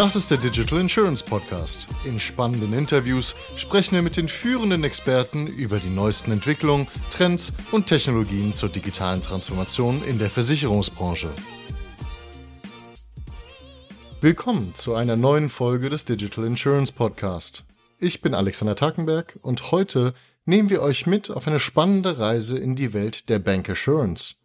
Das ist der Digital Insurance Podcast. In spannenden Interviews sprechen wir mit den führenden Experten über die neuesten Entwicklungen, Trends und Technologien zur digitalen Transformation in der Versicherungsbranche. Willkommen zu einer neuen Folge des Digital Insurance Podcast. Ich bin Alexander Takenberg und heute nehmen wir euch mit auf eine spannende Reise in die Welt der Bank Assurance.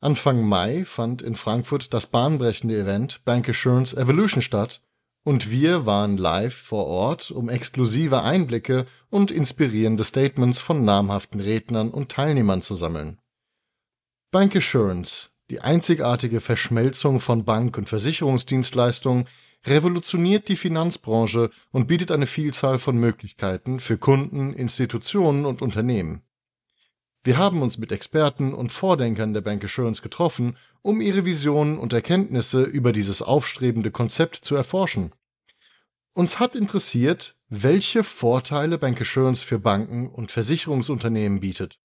Anfang Mai fand in Frankfurt das bahnbrechende Event Bank Assurance Evolution statt und wir waren live vor Ort, um exklusive Einblicke und inspirierende Statements von namhaften Rednern und Teilnehmern zu sammeln. Bank Assurance, die einzigartige Verschmelzung von Bank- und Versicherungsdienstleistungen, revolutioniert die Finanzbranche und bietet eine Vielzahl von Möglichkeiten für Kunden, Institutionen und Unternehmen. Wir haben uns mit Experten und Vordenkern der Bank Assurance getroffen, um ihre Visionen und Erkenntnisse über dieses aufstrebende Konzept zu erforschen. Uns hat interessiert, welche Vorteile Bank Assurance für Banken und Versicherungsunternehmen bietet.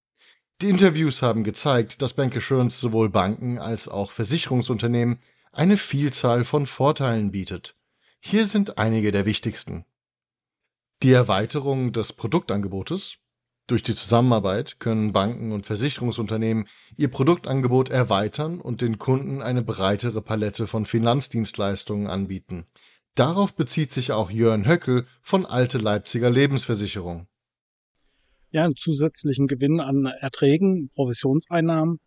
Die Interviews haben gezeigt, dass Bank Assurance sowohl Banken als auch Versicherungsunternehmen eine Vielzahl von Vorteilen bietet. Hier sind einige der wichtigsten. Die Erweiterung des Produktangebotes, durch die Zusammenarbeit können Banken und Versicherungsunternehmen ihr Produktangebot erweitern und den Kunden eine breitere Palette von Finanzdienstleistungen anbieten. Darauf bezieht sich auch Jörn Höckel von Alte Leipziger Lebensversicherung. Ja, einen zusätzlichen Gewinn an Erträgen, Provisionseinnahmen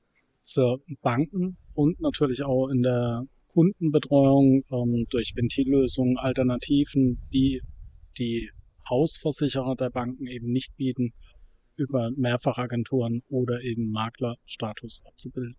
für Banken und natürlich auch in der Kundenbetreuung ähm, durch Ventillösungen, Alternativen, die die Hausversicherer der Banken eben nicht bieten, über Mehrfachagenturen oder eben Maklerstatus abzubilden.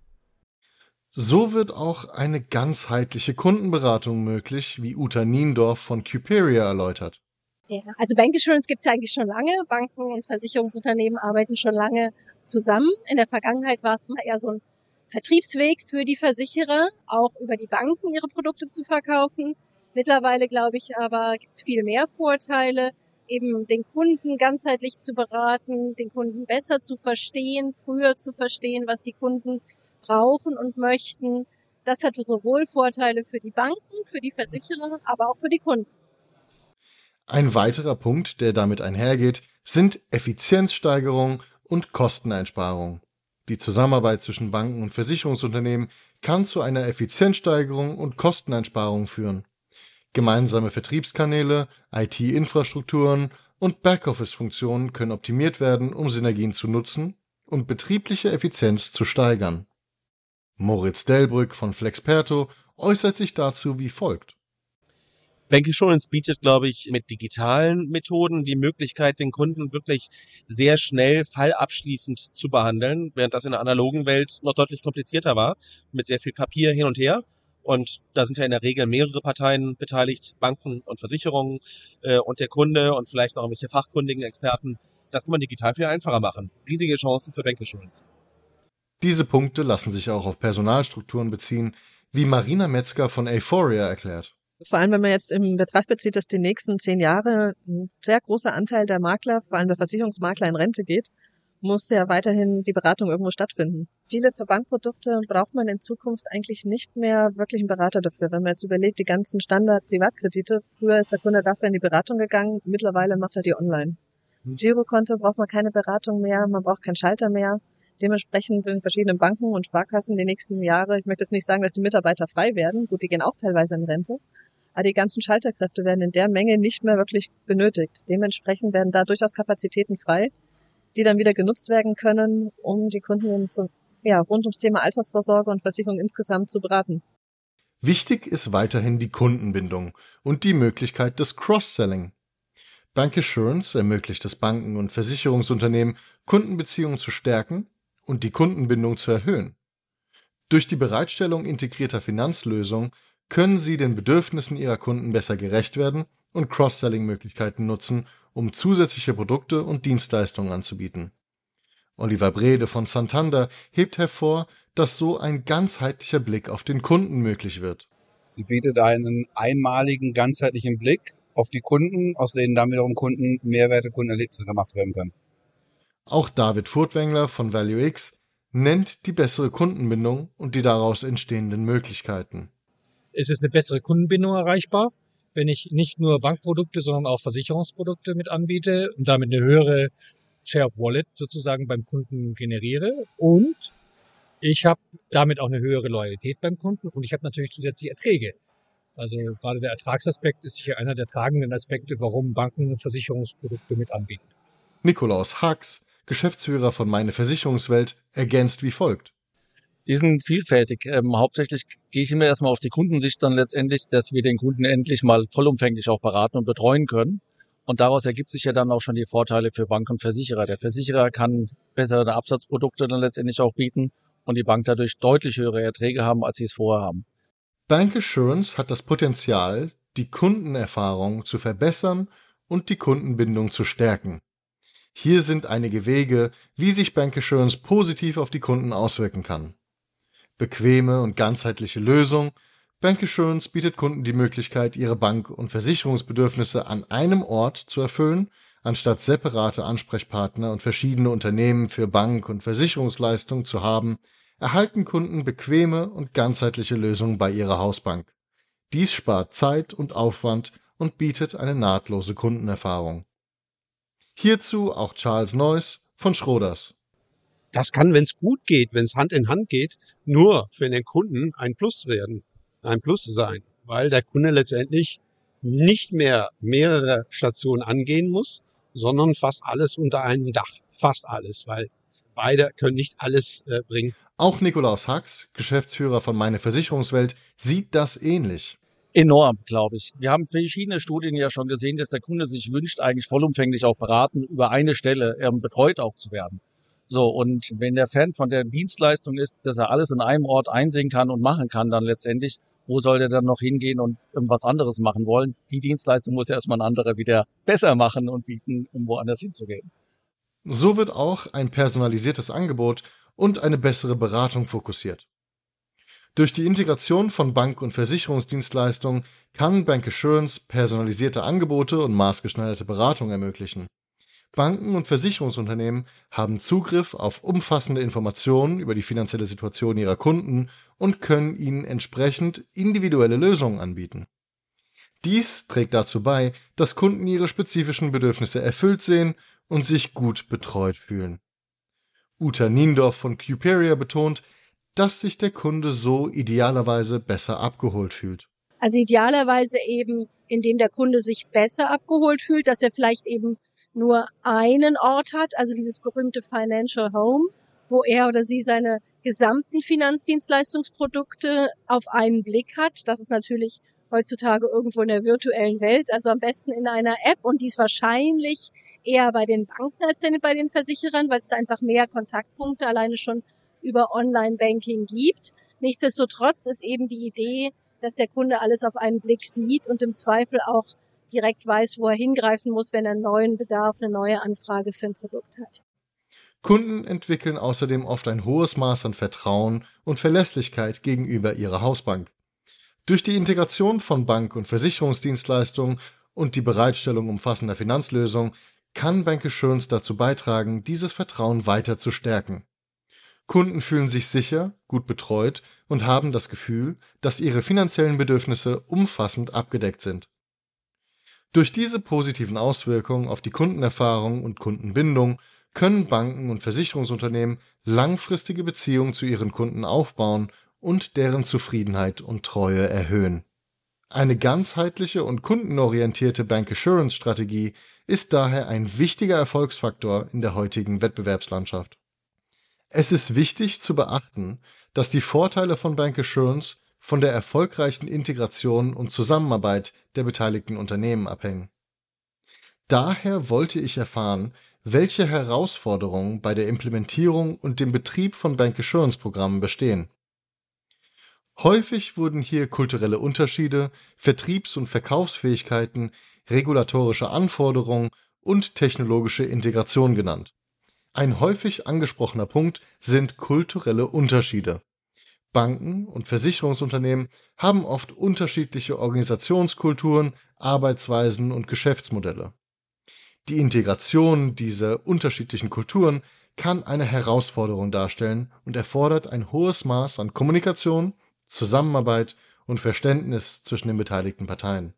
So wird auch eine ganzheitliche Kundenberatung möglich, wie Uta Niendorf von Cuperia erläutert. Ja, also Bank Insurance gibt es ja eigentlich schon lange. Banken und Versicherungsunternehmen arbeiten schon lange zusammen. In der Vergangenheit war es immer eher so ein Vertriebsweg für die Versicherer, auch über die Banken ihre Produkte zu verkaufen. Mittlerweile, glaube ich, aber gibt es viel mehr Vorteile eben den Kunden ganzheitlich zu beraten, den Kunden besser zu verstehen, früher zu verstehen, was die Kunden brauchen und möchten. Das hat sowohl Vorteile für die Banken, für die Versicherer, aber auch für die Kunden. Ein weiterer Punkt, der damit einhergeht, sind Effizienzsteigerung und Kosteneinsparung. Die Zusammenarbeit zwischen Banken und Versicherungsunternehmen kann zu einer Effizienzsteigerung und Kosteneinsparung führen. Gemeinsame Vertriebskanäle, IT-Infrastrukturen und Backoffice-Funktionen können optimiert werden, um Synergien zu nutzen und betriebliche Effizienz zu steigern. Moritz Delbrück von Flexperto äußert sich dazu wie folgt. Bank Insurance bietet, glaube ich, mit digitalen Methoden die Möglichkeit, den Kunden wirklich sehr schnell fallabschließend zu behandeln, während das in der analogen Welt noch deutlich komplizierter war, mit sehr viel Papier hin und her. Und da sind ja in der Regel mehrere Parteien beteiligt, Banken und Versicherungen äh, und der Kunde und vielleicht noch irgendwelche fachkundigen Experten. Das kann man digital viel einfacher machen. Riesige Chancen für Bankinsurance. Diese Punkte lassen sich auch auf Personalstrukturen beziehen, wie Marina Metzger von Euphoria erklärt. Vor allem, wenn man jetzt in Betracht bezieht, dass die nächsten zehn Jahre ein sehr großer Anteil der Makler, vor allem der Versicherungsmakler, in Rente geht, muss ja weiterhin die Beratung irgendwo stattfinden. Viele Verbandprodukte braucht man in Zukunft eigentlich nicht mehr wirklich einen Berater dafür. Wenn man jetzt überlegt, die ganzen Standard-Privatkredite, früher ist der Kunde dafür in die Beratung gegangen, mittlerweile macht er die online. Hm. Girokonto braucht man keine Beratung mehr, man braucht keinen Schalter mehr. Dementsprechend in verschiedenen Banken und Sparkassen die nächsten Jahre, ich möchte jetzt nicht sagen, dass die Mitarbeiter frei werden, gut, die gehen auch teilweise in Rente, aber die ganzen Schalterkräfte werden in der Menge nicht mehr wirklich benötigt. Dementsprechend werden da durchaus Kapazitäten frei, die dann wieder genutzt werden können, um die Kunden zu, ja, rund ums Thema Altersvorsorge und Versicherung insgesamt zu beraten. Wichtig ist weiterhin die Kundenbindung und die Möglichkeit des Cross-Selling. Bank Assurance ermöglicht es Banken und Versicherungsunternehmen, Kundenbeziehungen zu stärken und die Kundenbindung zu erhöhen. Durch die Bereitstellung integrierter Finanzlösungen können sie den Bedürfnissen ihrer Kunden besser gerecht werden und Cross-Selling-Möglichkeiten nutzen, um zusätzliche Produkte und Dienstleistungen anzubieten. Oliver Brede von Santander hebt hervor, dass so ein ganzheitlicher Blick auf den Kunden möglich wird. Sie bietet einen einmaligen, ganzheitlichen Blick auf die Kunden, aus denen dann wiederum Kunden Mehrwerte, Kundenerlebnisse gemacht werden können. Auch David Furtwängler von ValueX nennt die bessere Kundenbindung und die daraus entstehenden Möglichkeiten. Es ist eine bessere Kundenbindung erreichbar wenn ich nicht nur Bankprodukte, sondern auch Versicherungsprodukte mit anbiete und damit eine höhere Share Wallet sozusagen beim Kunden generiere und ich habe damit auch eine höhere Loyalität beim Kunden und ich habe natürlich zusätzliche Erträge. Also gerade der Ertragsaspekt ist sicher einer der tragenden Aspekte, warum Banken Versicherungsprodukte mit anbieten. Nikolaus Hax, Geschäftsführer von Meine Versicherungswelt, ergänzt wie folgt. Die sind vielfältig. Ähm, hauptsächlich gehe ich immer erstmal auf die Kundensicht dann letztendlich, dass wir den Kunden endlich mal vollumfänglich auch beraten und betreuen können. Und daraus ergibt sich ja dann auch schon die Vorteile für Bank und Versicherer. Der Versicherer kann bessere Absatzprodukte dann letztendlich auch bieten und die Bank dadurch deutlich höhere Erträge haben, als sie es vorher haben. Bank Assurance hat das Potenzial, die Kundenerfahrung zu verbessern und die Kundenbindung zu stärken. Hier sind einige Wege, wie sich Bank Assurance positiv auf die Kunden auswirken kann. Bequeme und ganzheitliche Lösung, Bankassurance bietet Kunden die Möglichkeit, ihre Bank- und Versicherungsbedürfnisse an einem Ort zu erfüllen, anstatt separate Ansprechpartner und verschiedene Unternehmen für Bank- und Versicherungsleistungen zu haben, erhalten Kunden bequeme und ganzheitliche Lösungen bei ihrer Hausbank. Dies spart Zeit und Aufwand und bietet eine nahtlose Kundenerfahrung. Hierzu auch Charles Neuss von Schroders. Das kann, wenn es gut geht, wenn es Hand in Hand geht, nur für den Kunden ein Plus werden ein Plus sein, weil der Kunde letztendlich nicht mehr mehrere Stationen angehen muss, sondern fast alles unter einem Dach. Fast alles, weil beide können nicht alles äh, bringen. Auch Nikolaus Hax, Geschäftsführer von Meine Versicherungswelt, sieht das ähnlich. Enorm, glaube ich. Wir haben verschiedene Studien ja schon gesehen, dass der Kunde sich wünscht, eigentlich vollumfänglich auch beraten, über eine Stelle ähm, betreut auch zu werden. So, und wenn der Fan von der Dienstleistung ist, dass er alles in einem Ort einsehen kann und machen kann, dann letztendlich, wo soll der dann noch hingehen und was anderes machen wollen? Die Dienstleistung muss erstmal ein anderer wieder besser machen und bieten, um woanders hinzugehen. So wird auch ein personalisiertes Angebot und eine bessere Beratung fokussiert. Durch die Integration von Bank- und Versicherungsdienstleistungen kann Bank Assurance personalisierte Angebote und maßgeschneiderte Beratung ermöglichen. Banken und Versicherungsunternehmen haben Zugriff auf umfassende Informationen über die finanzielle Situation ihrer Kunden und können ihnen entsprechend individuelle Lösungen anbieten. Dies trägt dazu bei, dass Kunden ihre spezifischen Bedürfnisse erfüllt sehen und sich gut betreut fühlen. Uta Niendorf von Cuperia betont, dass sich der Kunde so idealerweise besser abgeholt fühlt. Also idealerweise eben, indem der Kunde sich besser abgeholt fühlt, dass er vielleicht eben nur einen Ort hat, also dieses berühmte Financial Home, wo er oder sie seine gesamten Finanzdienstleistungsprodukte auf einen Blick hat. Das ist natürlich heutzutage irgendwo in der virtuellen Welt, also am besten in einer App und dies wahrscheinlich eher bei den Banken als denn bei den Versicherern, weil es da einfach mehr Kontaktpunkte alleine schon über Online-Banking gibt. Nichtsdestotrotz ist eben die Idee, dass der Kunde alles auf einen Blick sieht und im Zweifel auch direkt weiß, wo er hingreifen muss, wenn er einen neuen Bedarf, eine neue Anfrage für ein Produkt hat. Kunden entwickeln außerdem oft ein hohes Maß an Vertrauen und Verlässlichkeit gegenüber ihrer Hausbank. Durch die Integration von Bank- und Versicherungsdienstleistungen und die Bereitstellung umfassender Finanzlösungen kann Bankassurance dazu beitragen, dieses Vertrauen weiter zu stärken. Kunden fühlen sich sicher, gut betreut und haben das Gefühl, dass ihre finanziellen Bedürfnisse umfassend abgedeckt sind. Durch diese positiven Auswirkungen auf die Kundenerfahrung und Kundenbindung können Banken und Versicherungsunternehmen langfristige Beziehungen zu ihren Kunden aufbauen und deren Zufriedenheit und Treue erhöhen. Eine ganzheitliche und kundenorientierte Bank-Assurance-Strategie ist daher ein wichtiger Erfolgsfaktor in der heutigen Wettbewerbslandschaft. Es ist wichtig zu beachten, dass die Vorteile von Bank Assurance von der erfolgreichen Integration und Zusammenarbeit der beteiligten Unternehmen abhängen. Daher wollte ich erfahren, welche Herausforderungen bei der Implementierung und dem Betrieb von Bank Assurance Programmen bestehen. Häufig wurden hier kulturelle Unterschiede, Vertriebs- und Verkaufsfähigkeiten, regulatorische Anforderungen und technologische Integration genannt. Ein häufig angesprochener Punkt sind kulturelle Unterschiede. Banken und Versicherungsunternehmen haben oft unterschiedliche Organisationskulturen, Arbeitsweisen und Geschäftsmodelle. Die Integration dieser unterschiedlichen Kulturen kann eine Herausforderung darstellen und erfordert ein hohes Maß an Kommunikation, Zusammenarbeit und Verständnis zwischen den beteiligten Parteien.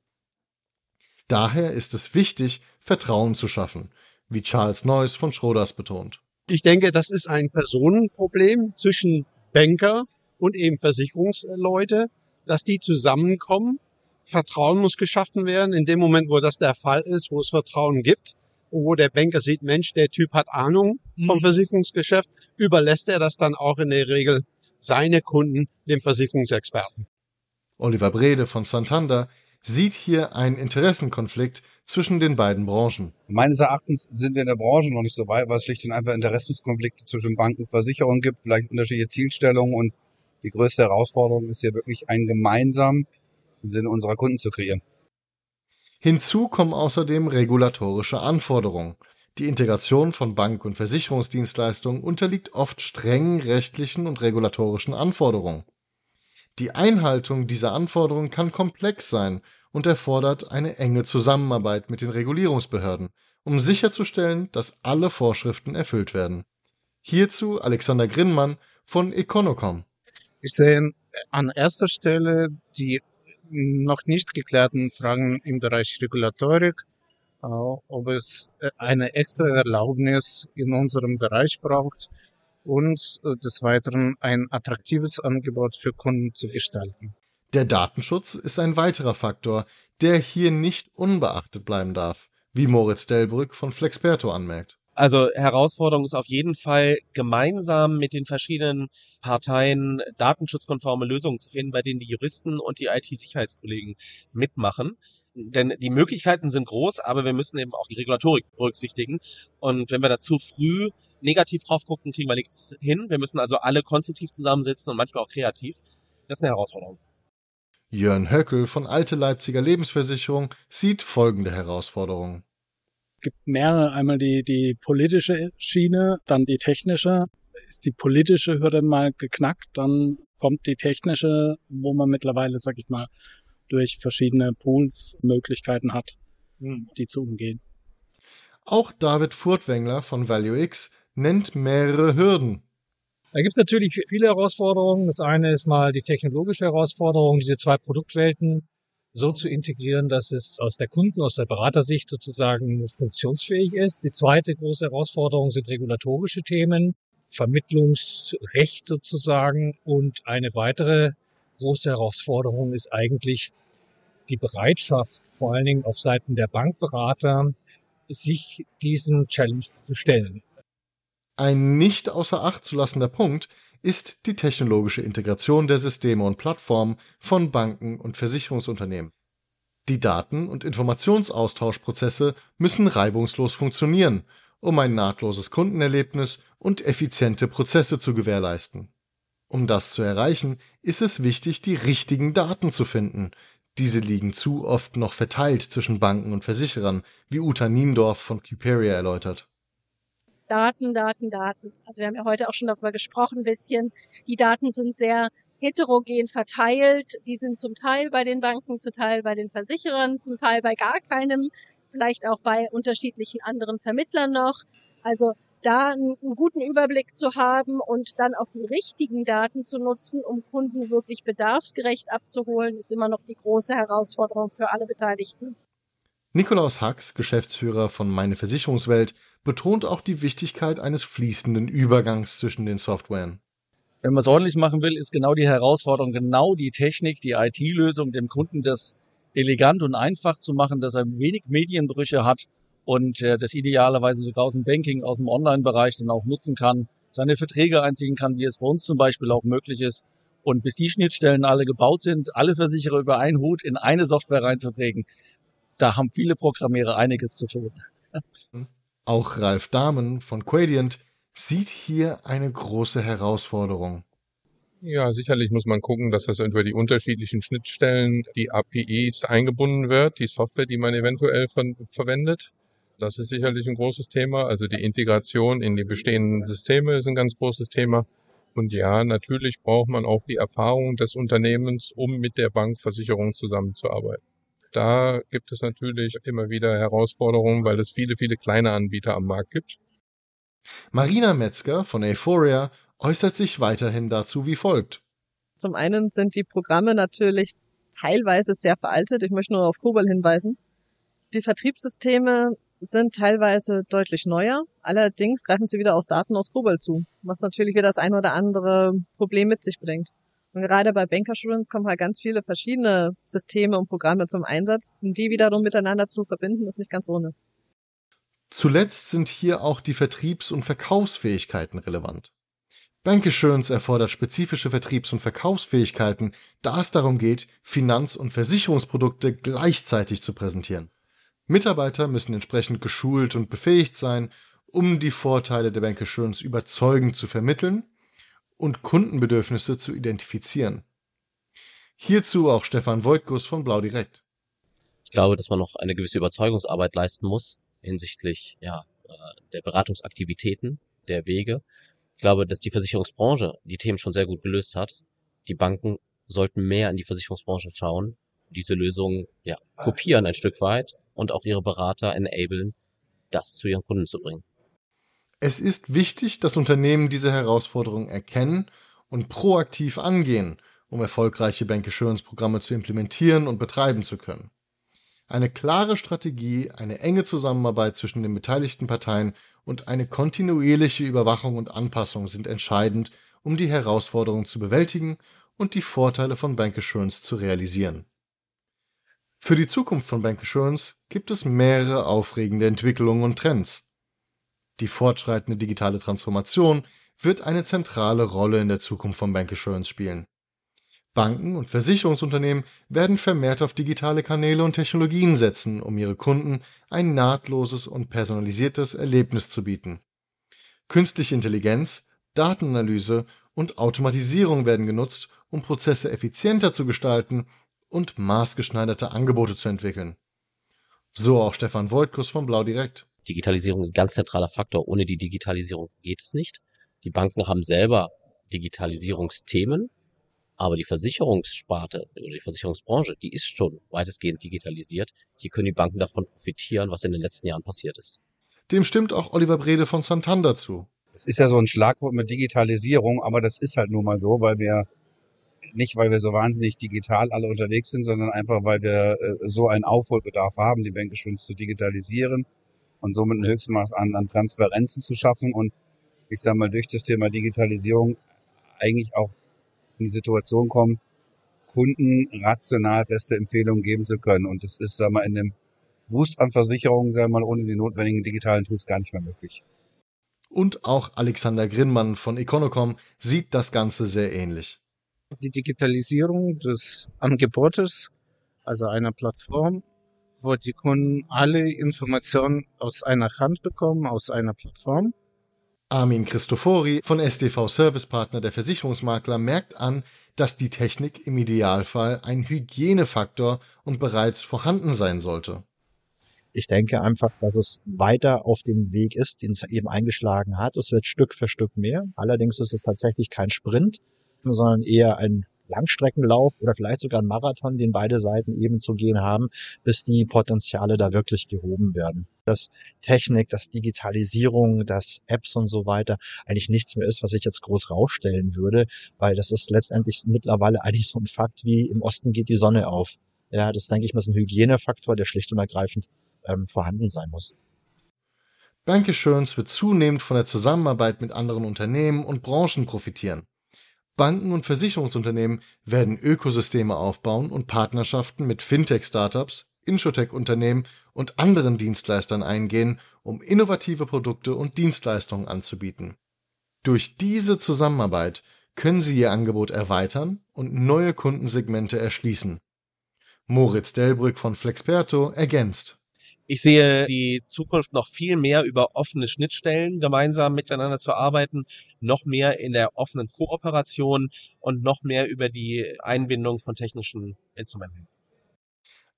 Daher ist es wichtig, Vertrauen zu schaffen, wie Charles Neuss von Schroders betont. Ich denke, das ist ein Personenproblem zwischen Banker und eben Versicherungsleute, dass die zusammenkommen. Vertrauen muss geschaffen werden. In dem Moment, wo das der Fall ist, wo es Vertrauen gibt, und wo der Banker sieht, Mensch, der Typ hat Ahnung vom mhm. Versicherungsgeschäft, überlässt er das dann auch in der Regel seine Kunden dem Versicherungsexperten. Oliver Brede von Santander sieht hier einen Interessenkonflikt zwischen den beiden Branchen. Meines Erachtens sind wir in der Branche noch nicht so weit, weil es schlicht und einfach Interessenskonflikte zwischen Banken und Versicherungen gibt, vielleicht unterschiedliche Zielstellungen und die größte Herausforderung ist hier wirklich ein gemeinsam im Sinne unserer Kunden zu kreieren. Hinzu kommen außerdem regulatorische Anforderungen. Die Integration von Bank- und Versicherungsdienstleistungen unterliegt oft strengen rechtlichen und regulatorischen Anforderungen. Die Einhaltung dieser Anforderungen kann komplex sein und erfordert eine enge Zusammenarbeit mit den Regulierungsbehörden, um sicherzustellen, dass alle Vorschriften erfüllt werden. Hierzu Alexander Grinnmann von Econocom. Ich sehe an erster Stelle die noch nicht geklärten Fragen im Bereich Regulatorik, ob es äh, eine extra Erlaubnis in unserem Bereich braucht und äh, des Weiteren ein attraktives Angebot für Kunden zu gestalten. Der Datenschutz ist ein weiterer Faktor, der hier nicht unbeachtet bleiben darf, wie Moritz Delbrück von Flexperto anmerkt. Also Herausforderung ist auf jeden Fall, gemeinsam mit den verschiedenen Parteien datenschutzkonforme Lösungen zu finden, bei denen die Juristen und die IT-Sicherheitskollegen mitmachen. Denn die Möglichkeiten sind groß, aber wir müssen eben auch die Regulatorik berücksichtigen. Und wenn wir da zu früh negativ drauf gucken, kriegen wir nichts hin. Wir müssen also alle konstruktiv zusammensitzen und manchmal auch kreativ. Das ist eine Herausforderung. Jörn Höckel von Alte Leipziger Lebensversicherung sieht folgende Herausforderungen. Es gibt mehrere, einmal die, die politische Schiene, dann die technische. Ist die politische Hürde mal geknackt, dann kommt die technische, wo man mittlerweile, sag ich mal, durch verschiedene Pools Möglichkeiten hat, hm. die zu umgehen. Auch David Furtwängler von ValueX nennt mehrere Hürden. Da gibt es natürlich viele Herausforderungen. Das eine ist mal die technologische Herausforderung, diese zwei Produktwelten so zu integrieren, dass es aus der Kunden, aus der Beratersicht sozusagen funktionsfähig ist. Die zweite große Herausforderung sind regulatorische Themen, Vermittlungsrecht sozusagen. Und eine weitere große Herausforderung ist eigentlich die Bereitschaft, vor allen Dingen auf Seiten der Bankberater, sich diesen Challenge zu stellen. Ein nicht außer Acht zu lassender Punkt ist die technologische Integration der Systeme und Plattformen von Banken und Versicherungsunternehmen. Die Daten- und Informationsaustauschprozesse müssen reibungslos funktionieren, um ein nahtloses Kundenerlebnis und effiziente Prozesse zu gewährleisten. Um das zu erreichen, ist es wichtig, die richtigen Daten zu finden. Diese liegen zu oft noch verteilt zwischen Banken und Versicherern, wie Uta Niendorf von Cuperia erläutert. Daten, Daten, Daten. Also wir haben ja heute auch schon darüber gesprochen, ein bisschen. Die Daten sind sehr heterogen verteilt. Die sind zum Teil bei den Banken, zum Teil bei den Versicherern, zum Teil bei gar keinem, vielleicht auch bei unterschiedlichen anderen Vermittlern noch. Also da einen, guten Überblick zu haben und dann auch die richtigen Daten zu nutzen, um Kunden wirklich bedarfsgerecht abzuholen, ist immer noch die große Herausforderung für alle Beteiligten. Nikolaus Hacks, Geschäftsführer von Meine Versicherungswelt, betont auch die Wichtigkeit eines fließenden Übergangs zwischen den Softwaren. Wenn man es ordentlich machen will, ist genau die Herausforderung, genau die Technik, die IT-Lösung, dem Kunden das elegant und einfach zu machen, dass er wenig Medienbrüche hat und äh, das idealerweise sogar aus dem Banking, aus dem Online-Bereich dann auch nutzen kann, seine Verträge einziehen kann, wie es bei uns zum Beispiel auch möglich ist. Und bis die Schnittstellen alle gebaut sind, alle Versicherer über einen Hut in eine Software reinzuprägen, da haben viele Programmierer einiges zu tun. Auch Ralf Dahmen von Quadient sieht hier eine große Herausforderung. Ja, sicherlich muss man gucken, dass das über die unterschiedlichen Schnittstellen, die APIs eingebunden wird, die Software, die man eventuell von, verwendet. Das ist sicherlich ein großes Thema. Also die Integration in die bestehenden Systeme ist ein ganz großes Thema. Und ja, natürlich braucht man auch die Erfahrung des Unternehmens, um mit der Bankversicherung zusammenzuarbeiten. Da gibt es natürlich immer wieder Herausforderungen, weil es viele, viele kleine Anbieter am Markt gibt. Marina Metzger von Euphoria äußert sich weiterhin dazu wie folgt. Zum einen sind die Programme natürlich teilweise sehr veraltet. Ich möchte nur auf Kobol hinweisen. Die Vertriebssysteme sind teilweise deutlich neuer. Allerdings greifen sie wieder aus Daten aus Kobol zu, was natürlich wieder das ein oder andere Problem mit sich bringt. Und gerade bei Bankassurance kommen halt ganz viele verschiedene Systeme und Programme zum Einsatz. Und die wiederum miteinander zu verbinden, ist nicht ganz ohne. Zuletzt sind hier auch die Vertriebs- und Verkaufsfähigkeiten relevant. Bankassurance erfordert spezifische Vertriebs- und Verkaufsfähigkeiten, da es darum geht, Finanz- und Versicherungsprodukte gleichzeitig zu präsentieren. Mitarbeiter müssen entsprechend geschult und befähigt sein, um die Vorteile der Bankassurance überzeugend zu vermitteln und Kundenbedürfnisse zu identifizieren. Hierzu auch Stefan Voigtgus von Blau Direkt. Ich glaube, dass man noch eine gewisse Überzeugungsarbeit leisten muss hinsichtlich ja, äh, der Beratungsaktivitäten, der Wege. Ich glaube, dass die Versicherungsbranche die Themen schon sehr gut gelöst hat. Die Banken sollten mehr in die Versicherungsbranche schauen, diese Lösungen ja, kopieren ein Stück weit und auch ihre Berater enablen, das zu ihren Kunden zu bringen. Es ist wichtig, dass Unternehmen diese Herausforderungen erkennen und proaktiv angehen, um erfolgreiche Bankassurance-Programme zu implementieren und betreiben zu können. Eine klare Strategie, eine enge Zusammenarbeit zwischen den beteiligten Parteien und eine kontinuierliche Überwachung und Anpassung sind entscheidend, um die Herausforderungen zu bewältigen und die Vorteile von Bankassurance zu realisieren. Für die Zukunft von Bankassurance gibt es mehrere aufregende Entwicklungen und Trends. Die fortschreitende digitale Transformation wird eine zentrale Rolle in der Zukunft von Bankassurance spielen. Banken und Versicherungsunternehmen werden vermehrt auf digitale Kanäle und Technologien setzen, um ihre Kunden ein nahtloses und personalisiertes Erlebnis zu bieten. Künstliche Intelligenz, Datenanalyse und Automatisierung werden genutzt, um Prozesse effizienter zu gestalten und maßgeschneiderte Angebote zu entwickeln. So auch Stefan Voigtkus von Blau Direkt. Digitalisierung ist ein ganz zentraler Faktor. Ohne die Digitalisierung geht es nicht. Die Banken haben selber Digitalisierungsthemen, aber die Versicherungssparte oder die Versicherungsbranche, die ist schon weitestgehend digitalisiert. Hier können die Banken davon profitieren, was in den letzten Jahren passiert ist. Dem stimmt auch Oliver Brede von Santander zu. Es ist ja so ein Schlagwort mit Digitalisierung, aber das ist halt nun mal so, weil wir nicht, weil wir so wahnsinnig digital alle unterwegs sind, sondern einfach, weil wir äh, so einen Aufholbedarf haben, die Bänke schon zu digitalisieren und somit ein Höchstmaß an, an Transparenzen zu schaffen und ich sage mal durch das Thema Digitalisierung eigentlich auch in die Situation kommen, Kunden rational beste Empfehlungen geben zu können. Und das ist, sagen wir, in dem Wust an Versicherungen, wir mal, ohne die notwendigen digitalen Tools gar nicht mehr möglich. Und auch Alexander Grinnmann von Econocom sieht das Ganze sehr ähnlich. Die Digitalisierung des Angebotes, also einer Plattform, wo die Kunden alle Informationen aus einer Hand bekommen, aus einer Plattform. Armin Christofori von SDV Service Partner der Versicherungsmakler merkt an, dass die Technik im Idealfall ein Hygienefaktor und bereits vorhanden sein sollte. Ich denke einfach, dass es weiter auf dem Weg ist, den es eben eingeschlagen hat. Es wird Stück für Stück mehr. Allerdings ist es tatsächlich kein Sprint, sondern eher ein Langstreckenlauf oder vielleicht sogar ein Marathon, den beide Seiten eben zu gehen haben, bis die Potenziale da wirklich gehoben werden. Dass Technik, dass Digitalisierung, dass Apps und so weiter eigentlich nichts mehr ist, was ich jetzt groß rausstellen würde, weil das ist letztendlich mittlerweile eigentlich so ein Fakt wie im Osten geht die Sonne auf. Ja, das denke ich mal ist ein Hygienefaktor, der schlicht und ergreifend ähm, vorhanden sein muss. Bankassurance wird zunehmend von der Zusammenarbeit mit anderen Unternehmen und Branchen profitieren. Banken und Versicherungsunternehmen werden Ökosysteme aufbauen und Partnerschaften mit Fintech-Startups, Insurtech-Unternehmen und anderen Dienstleistern eingehen, um innovative Produkte und Dienstleistungen anzubieten. Durch diese Zusammenarbeit können sie ihr Angebot erweitern und neue Kundensegmente erschließen. Moritz Delbrück von Flexperto ergänzt. Ich sehe die Zukunft noch viel mehr über offene Schnittstellen gemeinsam miteinander zu arbeiten, noch mehr in der offenen Kooperation und noch mehr über die Einbindung von technischen Instrumenten.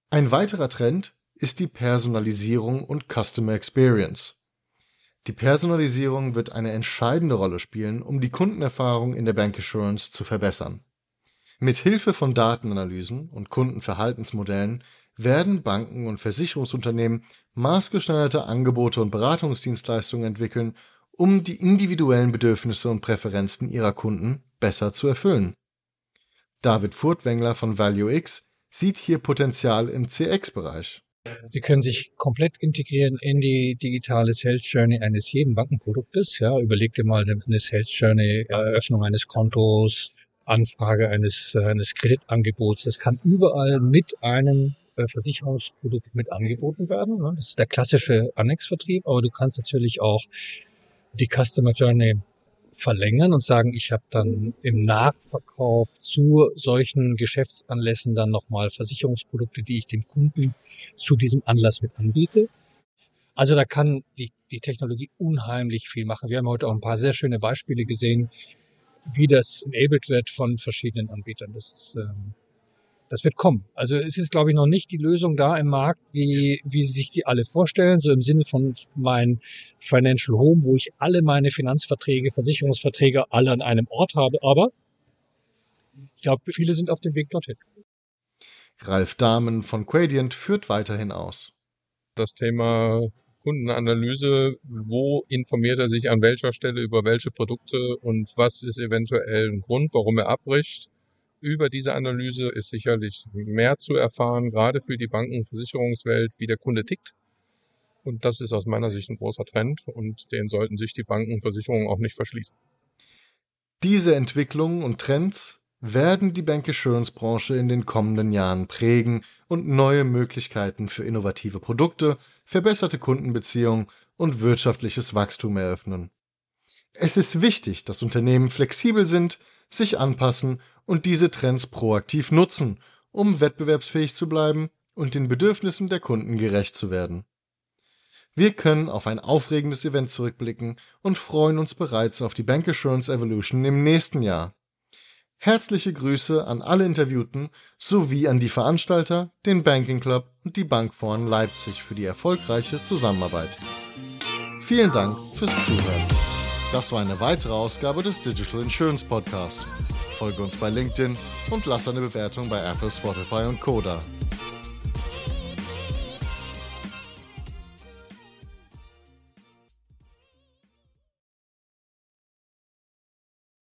Ein weiterer Trend ist die Personalisierung und Customer Experience. Die Personalisierung wird eine entscheidende Rolle spielen, um die Kundenerfahrung in der Bank Assurance zu verbessern. Mit Hilfe von Datenanalysen und Kundenverhaltensmodellen werden Banken und Versicherungsunternehmen maßgeschneiderte Angebote und Beratungsdienstleistungen entwickeln, um die individuellen Bedürfnisse und Präferenzen ihrer Kunden besser zu erfüllen. David Furtwängler von ValueX sieht hier Potenzial im CX-Bereich. Sie können sich komplett integrieren in die digitale Sales Journey eines jeden Bankenproduktes. Ja, überleg dir mal eine Sales Journey, Eröffnung eines Kontos, Anfrage eines, eines Kreditangebots. Das kann überall mit einem äh, Versicherungsprodukt mit angeboten werden. Ne? Das ist der klassische Annexvertrieb, aber du kannst natürlich auch die Customer Journey verlängern und sagen, ich habe dann im Nachverkauf zu solchen Geschäftsanlässen dann nochmal Versicherungsprodukte, die ich dem Kunden zu diesem Anlass mit anbiete. Also da kann die, die Technologie unheimlich viel machen. Wir haben heute auch ein paar sehr schöne Beispiele gesehen, wie das enabled wird von verschiedenen Anbietern. Das ist ähm, das wird kommen. Also es ist, glaube ich, noch nicht die Lösung da im Markt, wie, wie sich die alle vorstellen, so im Sinne von mein Financial Home, wo ich alle meine Finanzverträge, Versicherungsverträge alle an einem Ort habe. Aber ich glaube, viele sind auf dem Weg dorthin. Ralf Dahmen von Quadient führt weiterhin aus. Das Thema Kundenanalyse, wo informiert er sich an welcher Stelle über welche Produkte und was ist eventuell ein Grund, warum er abbricht über diese Analyse ist sicherlich mehr zu erfahren, gerade für die Banken- und Versicherungswelt, wie der Kunde tickt. Und das ist aus meiner Sicht ein großer Trend und den sollten sich die Banken und Versicherungen auch nicht verschließen. Diese Entwicklungen und Trends werden die Bank Assurance Branche in den kommenden Jahren prägen und neue Möglichkeiten für innovative Produkte, verbesserte Kundenbeziehungen und wirtschaftliches Wachstum eröffnen. Es ist wichtig, dass Unternehmen flexibel sind, sich anpassen und diese Trends proaktiv nutzen, um wettbewerbsfähig zu bleiben und den Bedürfnissen der Kunden gerecht zu werden. Wir können auf ein aufregendes Event zurückblicken und freuen uns bereits auf die Bank Assurance Evolution im nächsten Jahr. Herzliche Grüße an alle Interviewten sowie an die Veranstalter, den Banking Club und die Bankforen Leipzig für die erfolgreiche Zusammenarbeit. Vielen Dank fürs Zuhören. Das war eine weitere Ausgabe des Digital Insurance Podcast. Folge uns bei LinkedIn und lass eine Bewertung bei Apple, Spotify und Koda.